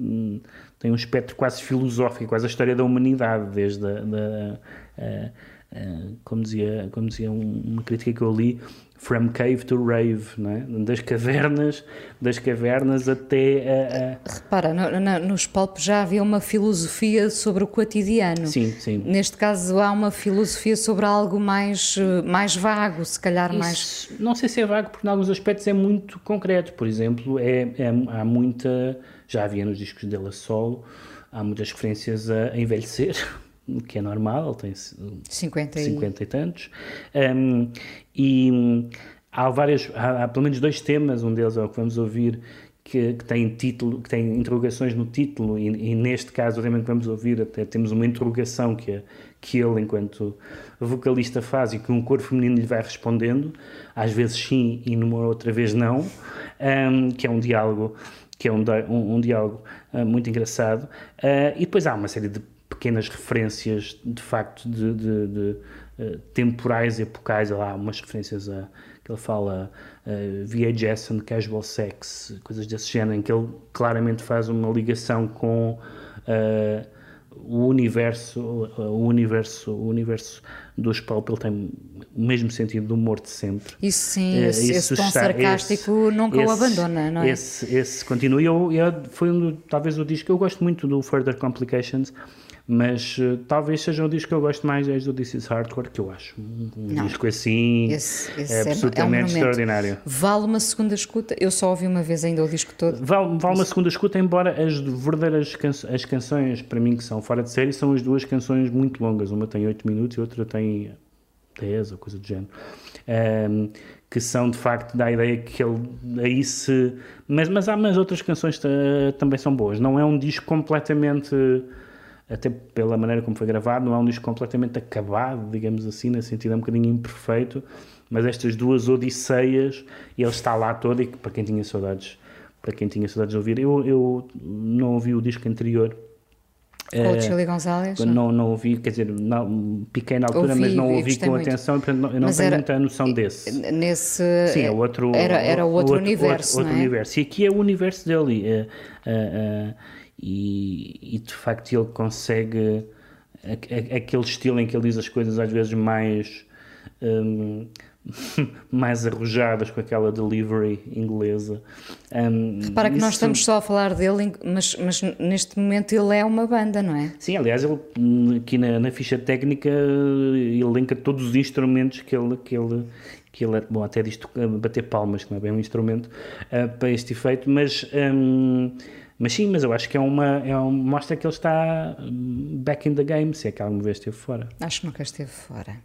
têm um espectro quase filosófico, quase a história da humanidade, desde a, da, a, a, como, dizia, como dizia uma crítica que eu li, From Cave to Rave, é? das cavernas, das cavernas até a, a... Repara, no, no, nos pulp já havia uma filosofia sobre o cotidiano. Sim, sim. Neste caso há uma filosofia sobre algo mais, mais vago, se calhar Isso, mais. Não sei se é vago, porque em alguns aspectos é muito concreto. Por exemplo, é, é há muita. Já havia nos discos dele a solo, há muitas referências a envelhecer que é normal, ele tem 50 e, 50 e tantos. Um, e há vários, há, há, pelo menos dois temas, um deles é o que vamos ouvir, que, que tem título, que tem interrogações no título, e, e, neste caso o tema que vamos ouvir até temos uma interrogação que, é, que ele, enquanto vocalista, faz e que um coro feminino lhe vai respondendo, às vezes sim e numa outra vez não, um, que é um diálogo que é um, um, um diálogo uh, muito engraçado. Uh, e depois há uma série de pequenas referências de facto de, de, de uh, temporais epocais, há lá umas referências a que ele fala uh, VHS and casual sex, coisas desse género, em que ele claramente faz uma ligação com uh, o universo, o universo, o universo dos Pulp, ele tem o mesmo sentido do humor de sempre. Isso sim, esse, esse tom está, sarcástico esse, nunca esse, o abandona, não é? Esse, esse continua, e eu, eu, foi um, talvez o disco que eu gosto muito do Further Complications, mas uh, talvez seja o disco que eu gosto mais desde o This Is Hardcore, que eu acho um, um disco assim esse, esse é absolutamente é um extraordinário. Vale uma segunda escuta? Eu só ouvi uma vez ainda o disco todo. Vale, vale uma segunda escuta, embora as verdadeiras canções, as canções, para mim, que são fora de série, são as duas canções muito longas. Uma tem 8 minutos e outra tem 10 ou coisa do género. Um, que são de facto da ideia que ele aí se. Mas, mas há mais outras canções também são boas. Não é um disco completamente até pela maneira como foi gravado, não é um disco completamente acabado, digamos assim, no sentido é um bocadinho imperfeito, mas estas duas odisseias, ele está lá todo e para quem tinha saudades, para quem tinha saudades de ouvir, eu, eu não ouvi o disco anterior, com o Chili Gonzalez? Não, não ouvi, quer dizer, não, piquei na altura, ouvi, mas não ouvi com muito. atenção, portanto, eu não mas tenho era, muita noção desse. Nesse. Sim, é outro. Era, era outro, outro universo. Outro, outro é? universo. E aqui é o universo dele. É, é, e, e de facto ele consegue. aquele estilo em que ele diz as coisas às vezes mais. Um, mais arrojadas com aquela delivery inglesa. Um, Repara que isso... nós estamos só a falar dele, mas, mas neste momento ele é uma banda, não é? Sim, aliás, ele aqui na, na ficha técnica ele linka todos os instrumentos que ele, que ele, que ele bom, até disto bater palmas, que não é bem um instrumento uh, para este efeito, mas um, mas sim, mas eu acho que é uma, é uma mostra que ele está hum, back in the game, se é que alguma vez esteve fora. Acho que nunca esteve fora.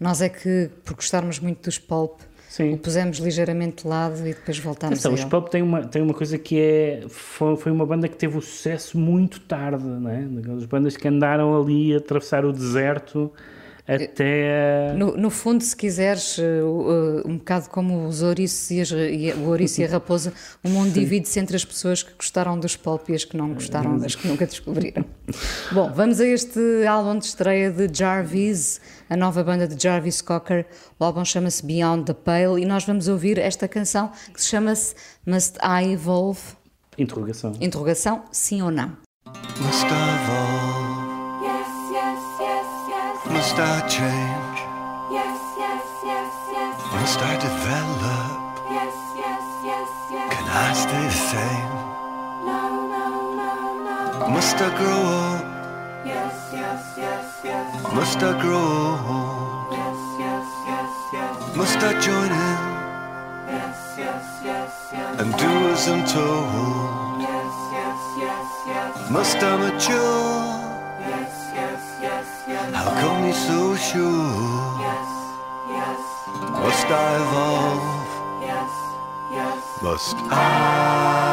Nós é que, por gostarmos muito dos Pulp, Sim. o pusemos ligeiramente de lado e depois voltámos então, a Os Pulp têm uma, têm uma coisa que é... Foi, foi uma banda que teve o sucesso muito tarde, não é? Aquelas bandas que andaram ali a atravessar o deserto até. No, no fundo, se quiseres, uh, um bocado como os ouriços e, as, e o ouriço e a raposa, o mundo divide-se entre as pessoas que gostaram dos pulp e as que não gostaram, das que nunca descobriram. Bom, vamos a este álbum de estreia de Jarvis, a nova banda de Jarvis Cocker. O álbum chama-se Beyond the Pale e nós vamos ouvir esta canção que se chama-se Must I Evolve? Interrogação. Interrogação, sim ou não? Must I evolve? Must I change? Yes, yes, yes, yes. Must I develop? Yes, yes, yes, yes. Can I stay the same? No, no, no, no. Must I grow up? Yes, yes, yes, yes. Must I grow old? Yes, yes, yes, yes. Must I join in? Yes, yes, yes, yes. And do as I'm told? Yes, yes, yes, yes. Must I mature? How come you're so sure? Yes, yes. Must I evolve? Yes, yes. Must I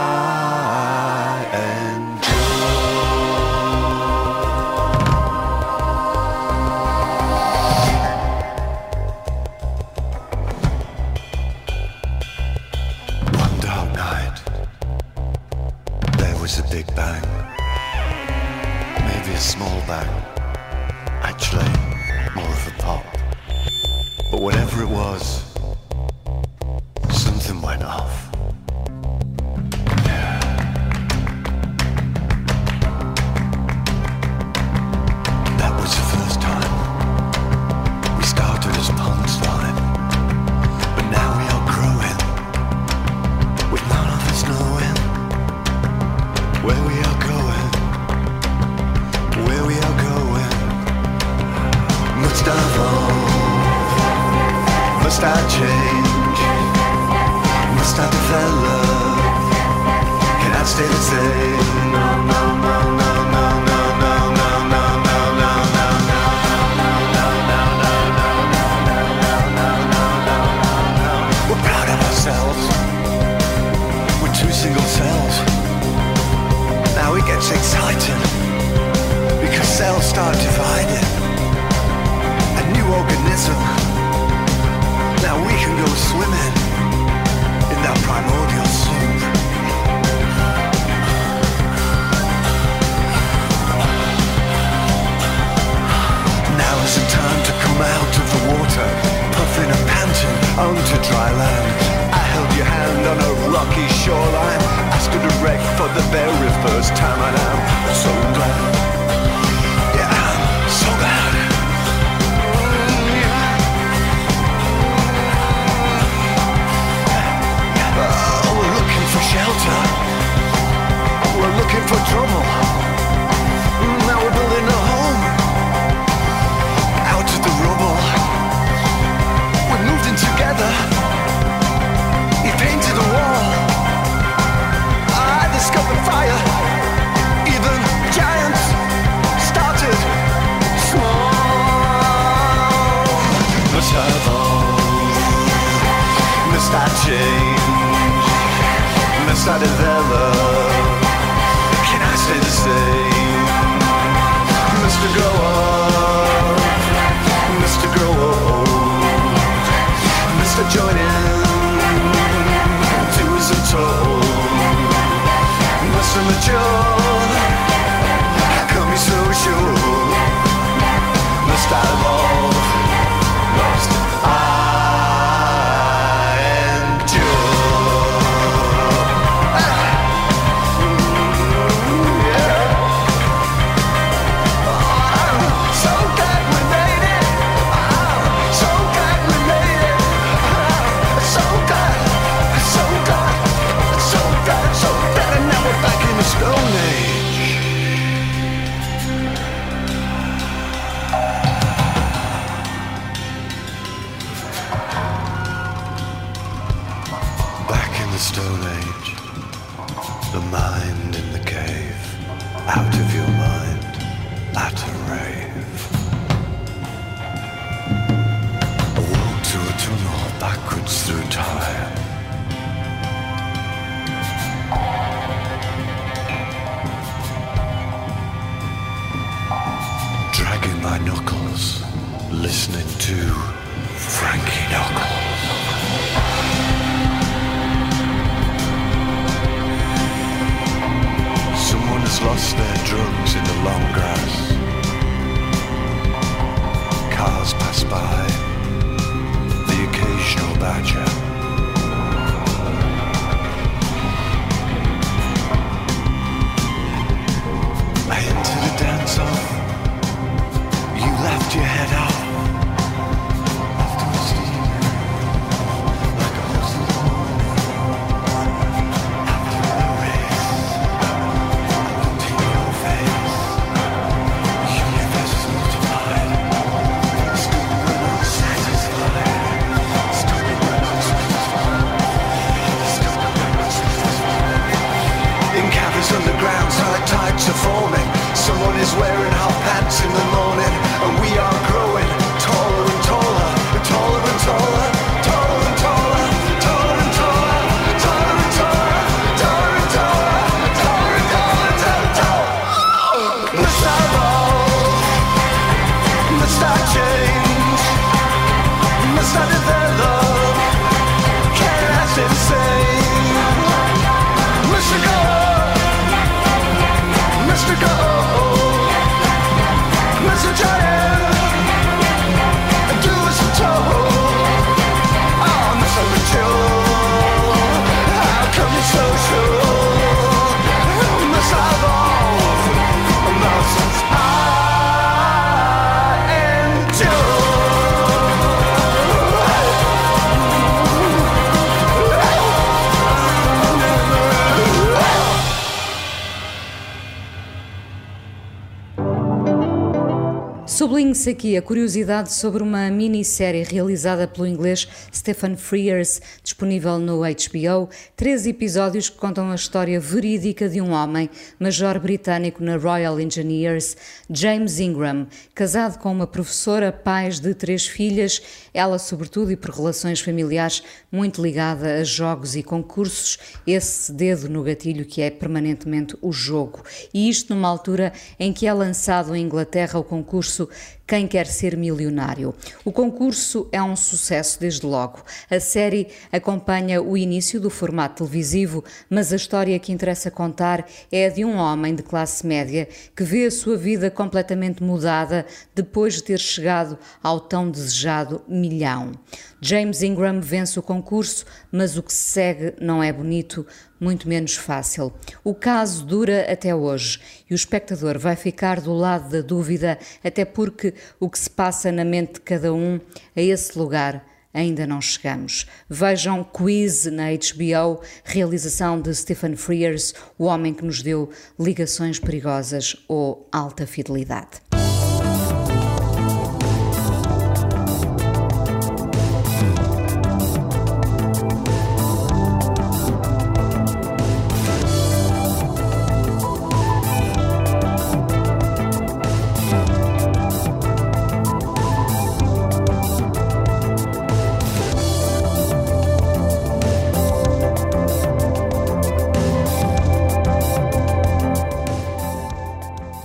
Sublinhe-se aqui a curiosidade sobre uma minissérie realizada pelo inglês Stephen Frears, disponível no HBO. Três episódios que contam a história verídica de um homem, major britânico na Royal Engineers, James Ingram, casado com uma professora, pais de três filhas, ela, sobretudo e por relações familiares, muito ligada a jogos e concursos, esse dedo no gatilho que é permanentemente o jogo. E isto numa altura em que é lançado em Inglaterra o concurso Quem Quer Ser Milionário. O concurso é um sucesso desde logo. A série acompanha o início do formato televisivo, mas a história que interessa contar é a de um homem de classe média que vê a sua vida completamente mudada depois de ter chegado ao tão desejado milhão. James Ingram vence o concurso, mas o que se segue não é bonito, muito menos fácil. O caso dura até hoje e o espectador vai ficar do lado da dúvida, até porque o que se passa na mente de cada um, a esse lugar, ainda não chegamos. Vejam Quiz na HBO, realização de Stephen Frears, o homem que nos deu ligações perigosas ou alta fidelidade.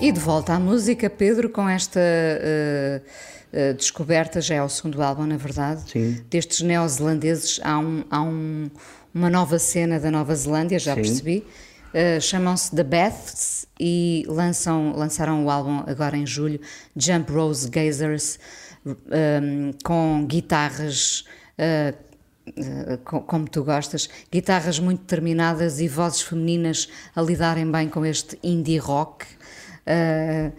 E de volta à música, Pedro, com esta uh, uh, descoberta, já é o segundo álbum, na verdade, Sim. destes neozelandeses. Há, um, há um, uma nova cena da Nova Zelândia, já Sim. percebi. Uh, Chamam-se The Beths e lançam, lançaram o álbum agora em julho, Jump Rose Gazers, um, com guitarras. Como tu gostas, guitarras muito determinadas e vozes femininas a lidarem bem com este indie rock. Uh,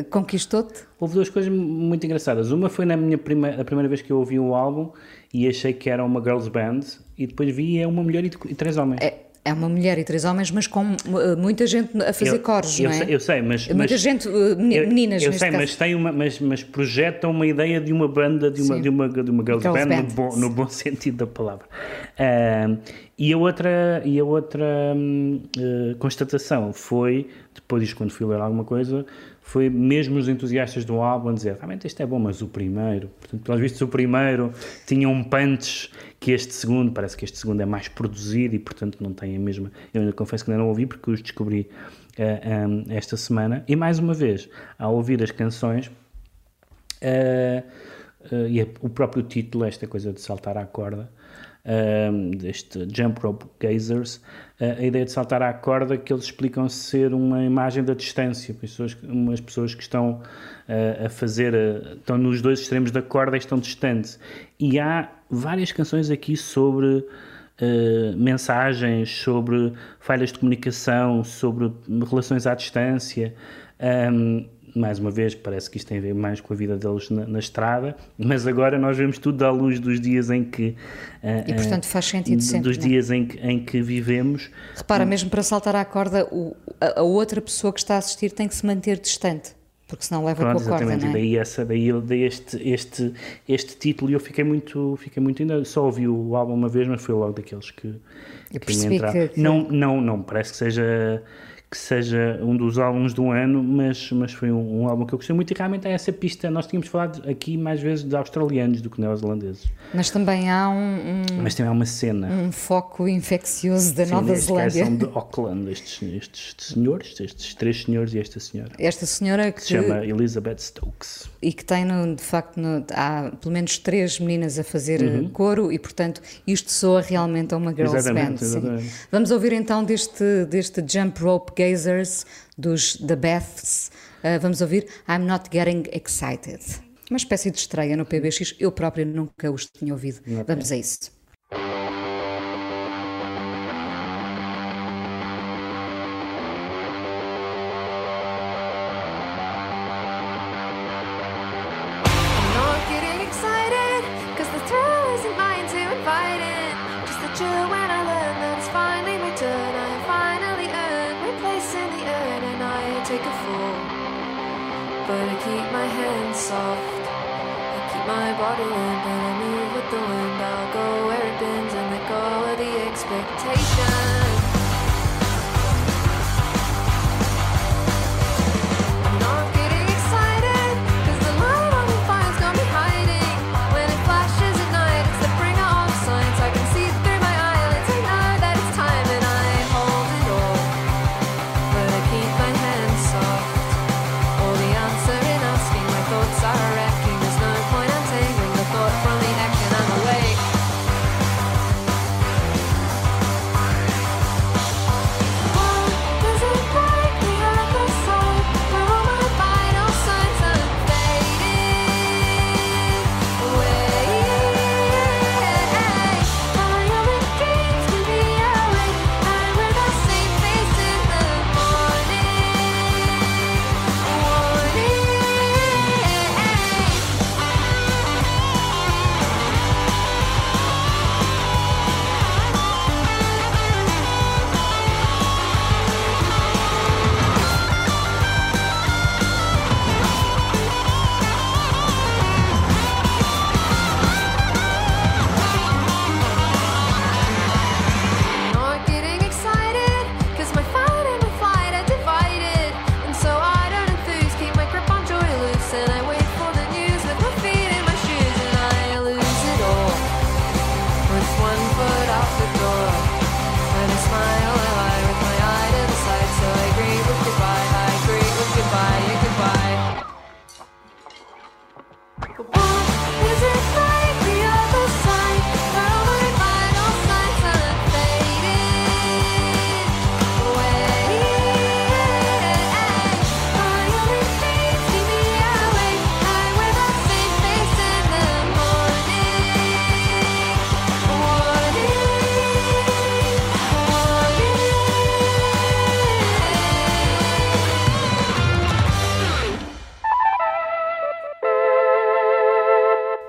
uh, conquistou-te? Houve duas coisas muito engraçadas. Uma foi na minha primeira, a primeira vez que eu ouvi o álbum e achei que era uma girls band e depois vi é uma mulher e, e três homens. É, É uma mulher e três homens, mas com uh, muita gente a fazer eu, coros, eu não é? Sei, eu sei, mas... Muita mas, gente, uh, meninas Eu, eu sei, caso. mas, tem uma, mas, mas projeta uma ideia de uma banda, de uma, Sim. de uma, de uma girls, Girls band, band. No, bom, no bom sentido da palavra. Ah, e a outra, e a outra eh, constatação foi, depois disso quando fui ler alguma coisa, foi mesmo os entusiastas do álbum a dizer, realmente este é bom, mas o primeiro, portanto, pelos vistos o primeiro tinha um punch que este segundo, parece que este segundo é mais produzido e portanto não tem a mesma, eu ainda confesso que ainda não ouvi porque os descobri eh, hum, esta semana, e mais uma vez, ao ouvir as canções, eh, eh, e o próprio título, esta coisa de saltar à corda, um, deste Jump Rope Gazers, uh, a ideia de saltar à corda que eles explicam ser uma imagem da distância, pessoas, umas pessoas que estão uh, a fazer, uh, estão nos dois extremos da corda e estão distantes. E há várias canções aqui sobre mensagens, sobre falhas de comunicação, sobre relações à distância. Um, mais uma vez, parece que isto tem a ver mais com a vida deles na, na estrada, mas agora nós vemos tudo à luz dos dias em que. E portanto faz sentido sempre. Dos não é? dias em que, em que vivemos. Repara, mesmo para saltar à corda, o, a, a outra pessoa que está a assistir tem que se manter distante. Porque senão leva Pronto, com a corda, exatamente, não é? daí, essa, daí dei este, este, este título e eu fiquei muito, fiquei muito ainda, só ouvi o álbum uma vez, mas foi logo daqueles que, Eu que percebi me entraram. que- que- Não, não, não, parece que seja que seja um dos álbuns do ano, mas, mas foi um, um álbum que eu gostei muito e realmente é essa pista. Nós tínhamos falado aqui mais vezes de australianos do que neozelandeses, Mas também há um, um, mas também há uma cena. um foco infeccioso da Sim, Nova Zelândia. são de Auckland, estes, estes senhores, estes três senhores e esta senhora. Esta senhora que, Se chama Elizabeth Stokes. e que tem, no, de facto, no- há pelo menos três meninas a fazer uh, coro e, portanto, isto soa realmente a uma girls Uhum. Exatamente, band. exatamente. Vamos ouvir então deste, deste Jump Rope Gazers dos The Beths. Uh, vamos ouvir I'm Not Getting Excited. Uma espécie de estreia no PBX. Eu própria nunca os tinha ouvido. Vamos a isso.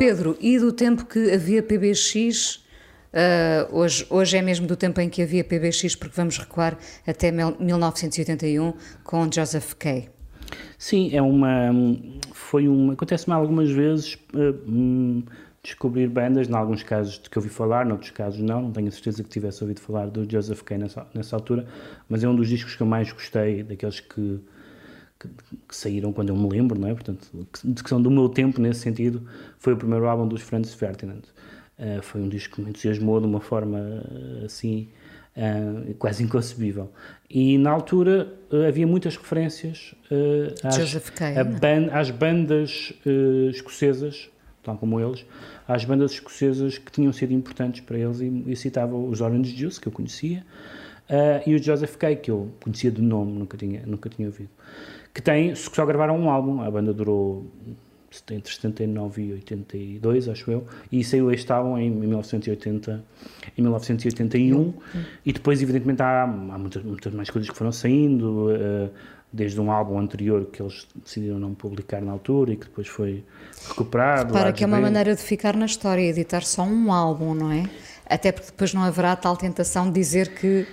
Pedro, e do tempo que havia PBX, Uh, hoje, hoje é mesmo do tempo em que havia PBX, porque vamos recuar até 1981 com Joseph Kay. Sim, é uma. Foi uma. Acontece-me algumas vezes uh, descobrir bandas, em alguns casos de que ouvi falar, noutros casos não, não tenho a certeza que tivesse ouvido falar do Joseph Kay nessa, nessa altura, mas é um dos discos que eu mais gostei, daqueles que, que, que saíram quando eu me lembro, não é? Portanto, que, que, são do meu tempo nesse sentido, foi o primeiro álbum dos Franz Ferdinand. Uh, foi um disco que me entusiasmou de uma forma assim uh, quase inconcebível. E na altura uh, havia muitas referências às, ban às bandas escocesas, tal como eles, às bandas escocesas que tinham sido importantes para eles e, e citava os Orange Juice, que eu conhecia, e o Joseph Kay, que eu conhecia de nome, nunca tinha, nunca tinha ouvido. Que tem, só gravaram um álbum, a banda durou entre 79 e 82, acho eu, e saiu este álbum em 1980, em 1981, uhum. e depois, evidentemente, há, há muitas, muitas, mais coisas que foram saindo, uh, desde um álbum anterior que eles decidiram não publicar na altura e que depois foi recuperado. Para que é uma maneira de ficar na história, editar só um álbum, não é? Até porque depois não haverá tal tentação de dizer que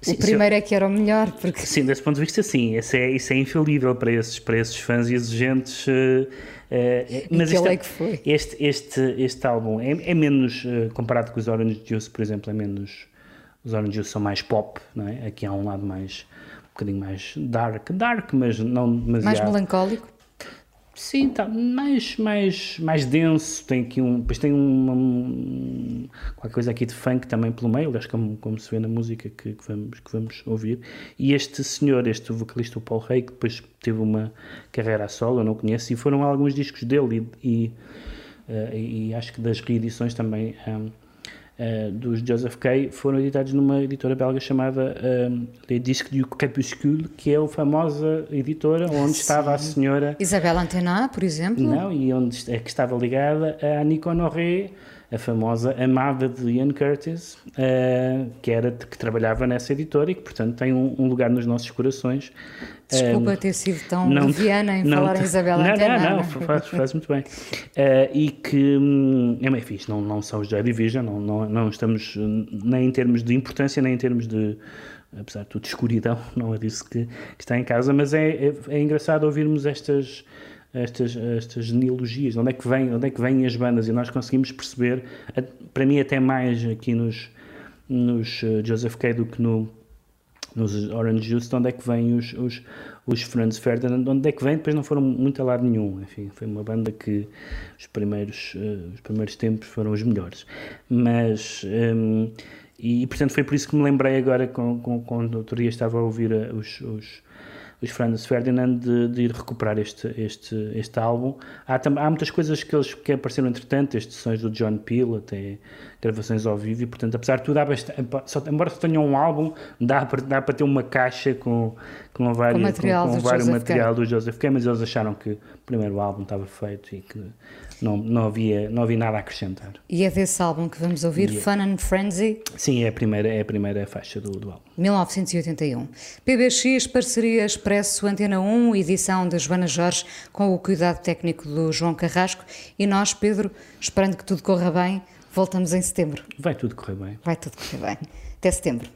Sim, o primeiro eu, é que era o melhor. Porque... Sim, desse ponto de vista, sim. Isso é, isso é infalível para esses, para esses fãs exigentes. Uh, uh, mas este, é que foi? Este, este, este álbum é, é menos, uh, comparado com os Orange Juice, por exemplo, é menos. Os Orange Juice são mais pop, não é? Aqui há um lado mais. um bocadinho mais dark. Dark, mas não demasiado. Mais melancólico? Sim, tá mais, mais, mais denso. Tem aqui um. Depois tem uma, um, qualquer coisa aqui de funk também pelo meio, aliás, como, como se vê na música que, que, vamos, que vamos ouvir. E este senhor, este vocalista, o Paul Rey, que depois teve uma carreira a solo, eu não conheço, e foram alguns discos dele e, e, uh, e acho que das reedições também. Um, uh, dos Joseph Kay foram editados numa editora belga chamada uh, Les Disques du Crépuscule, que é a famosa editora onde Sim. estava a senhora... Isabelle Antenat, por exemplo? Não, e onde é que estava ligada a Annie Honoré, a famosa amada de Ian Curtis, uh, que era que trabalhava nessa editora e que, portanto, tem um, um lugar nos nossos corações. Desculpa um, ter sido tão não, leviana em não, falar em Isabel Não, Antena, não, não, faz, faz muito bem. Uh, e que hum, é bem fixe, não, não são os Joy Division, não, não, não estamos nem em termos de importância, nem em termos de apesar de tudo, escuridão, não é disso que, que está em casa, mas é, é, é engraçado ouvirmos estas estas, estas genealogias, onde é, que vem, onde é que vêm as bandas, e nós conseguimos perceber, para mim até mais aqui nos, nos uh, Joseph Kay do que no, nos Orange Juice, de onde é que vêm os, os, os Franz Ferdinand, de onde é que vêm, depois não foram muito a lado nenhum, enfim, foi uma banda que os primeiros, uh, os primeiros tempos foram os melhores, mas... Um, e, portanto foi por isso que me lembrei agora, quando, quando outro dia estava a ouvir uh, os, os os Franz Ferdinand de, de, ir recuperar este, este, este álbum. Há, há muitas coisas que, eles, que apareceram entretanto, estes sons do John Peel, até gravações ao vivo, e portanto, apesar de tudo, há bastante, só, embora só tenham um álbum, dá para, dá para ter uma caixa com, com, várias, com, material, com, com vários material do Joseph K, mas eles acharam que o primeiro álbum estava feito e que não, não, havia, não havia nada a acrescentar. E é desse álbum que vamos ouvir, yeah. Fun and Frenzy? Sim, é a primeira, é a primeira faixa do, do álbum. 1981. PBX, parceria Expresso Antena 1, edição de Joana Jorge, com o cuidado técnico do João Carrasco. E nós, Pedro, esperando que tudo corra bem, voltamos em setembro. Vai tudo correr bem. Vai tudo correr bem. Até setembro.